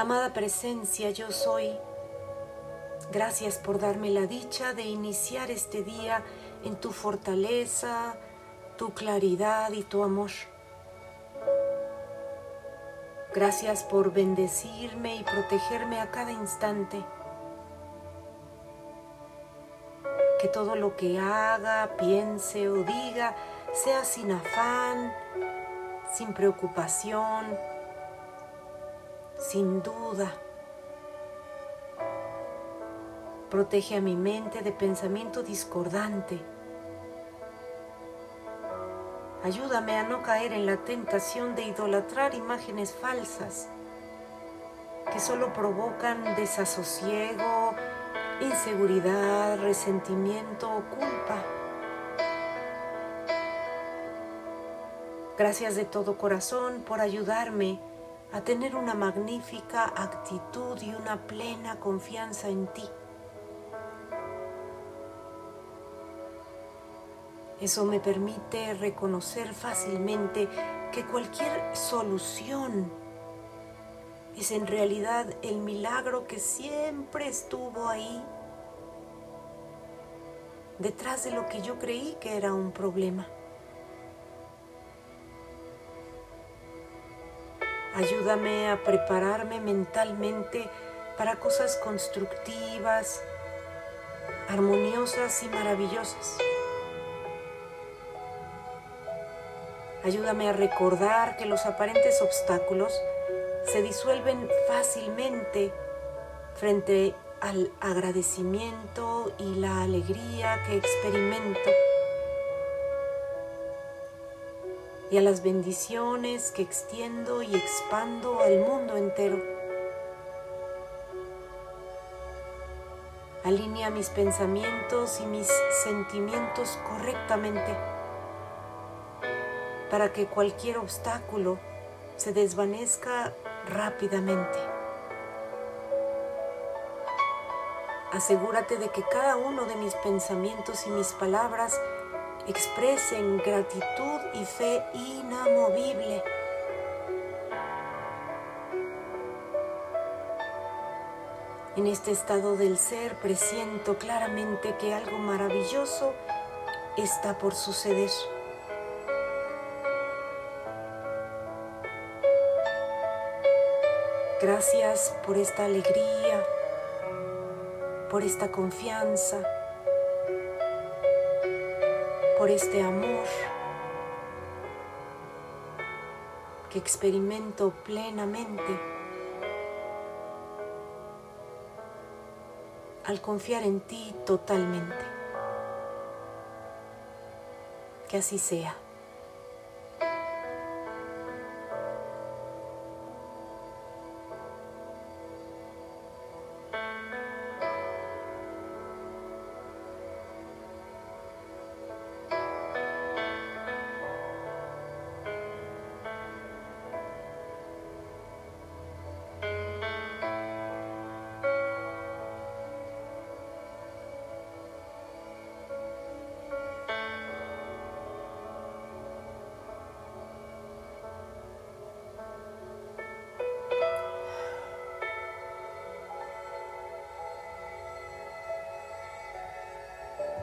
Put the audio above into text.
Amada presencia, yo soy. Gracias por darme la dicha de iniciar este día en tu fortaleza, tu claridad y tu amor. Gracias por bendecirme y protegerme a cada instante. Que todo lo que haga, piense o diga sea sin afán, sin preocupación, sin duda. Protege a mi mente de pensamiento discordante. Ayúdame a no caer en la tentación de idolatrar imágenes falsas que solo provocan desasosiego, inseguridad, resentimiento o culpa. Gracias de todo corazón por ayudarme a tener una magnífica actitud y una plena confianza en ti. Eso me permite reconocer fácilmente que cualquier solución es en realidad el milagro que siempre estuvo ahí, detrás de lo que yo creí que era un problema. Ayúdame a prepararme mentalmente para cosas constructivas, armoniosas y maravillosas. Ayúdame a recordar que los aparentes obstáculos se disuelven fácilmente frente al agradecimiento y la alegría que experimento y a las bendiciones que extiendo y expando al mundo entero. Alinea mis pensamientos y mis sentimientos correctamente para que cualquier obstáculo se desvanezca rápidamente. Asegúrate de que cada uno de mis pensamientos y mis palabras expresen gratitud y fe inamovible. En este estado del ser presiento claramente que algo maravilloso está por suceder. Gracias por esta alegría, por esta confianza, por este amor que experimento plenamente al confiar en ti totalmente. Que así sea.